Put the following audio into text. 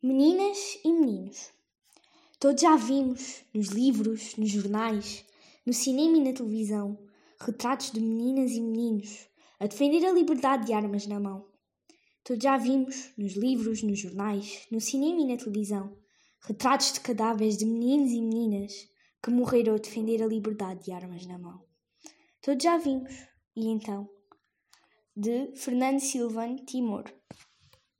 Meninas e meninos. Todos já vimos, nos livros, nos jornais, no cinema e na televisão, retratos de meninas e meninos a defender a liberdade de armas na mão. Todos já vimos, nos livros, nos jornais, no cinema e na televisão, retratos de cadáveres de meninos e meninas que morreram a defender a liberdade de armas na mão. Todos já vimos. E então? De Fernando Silvan Timor.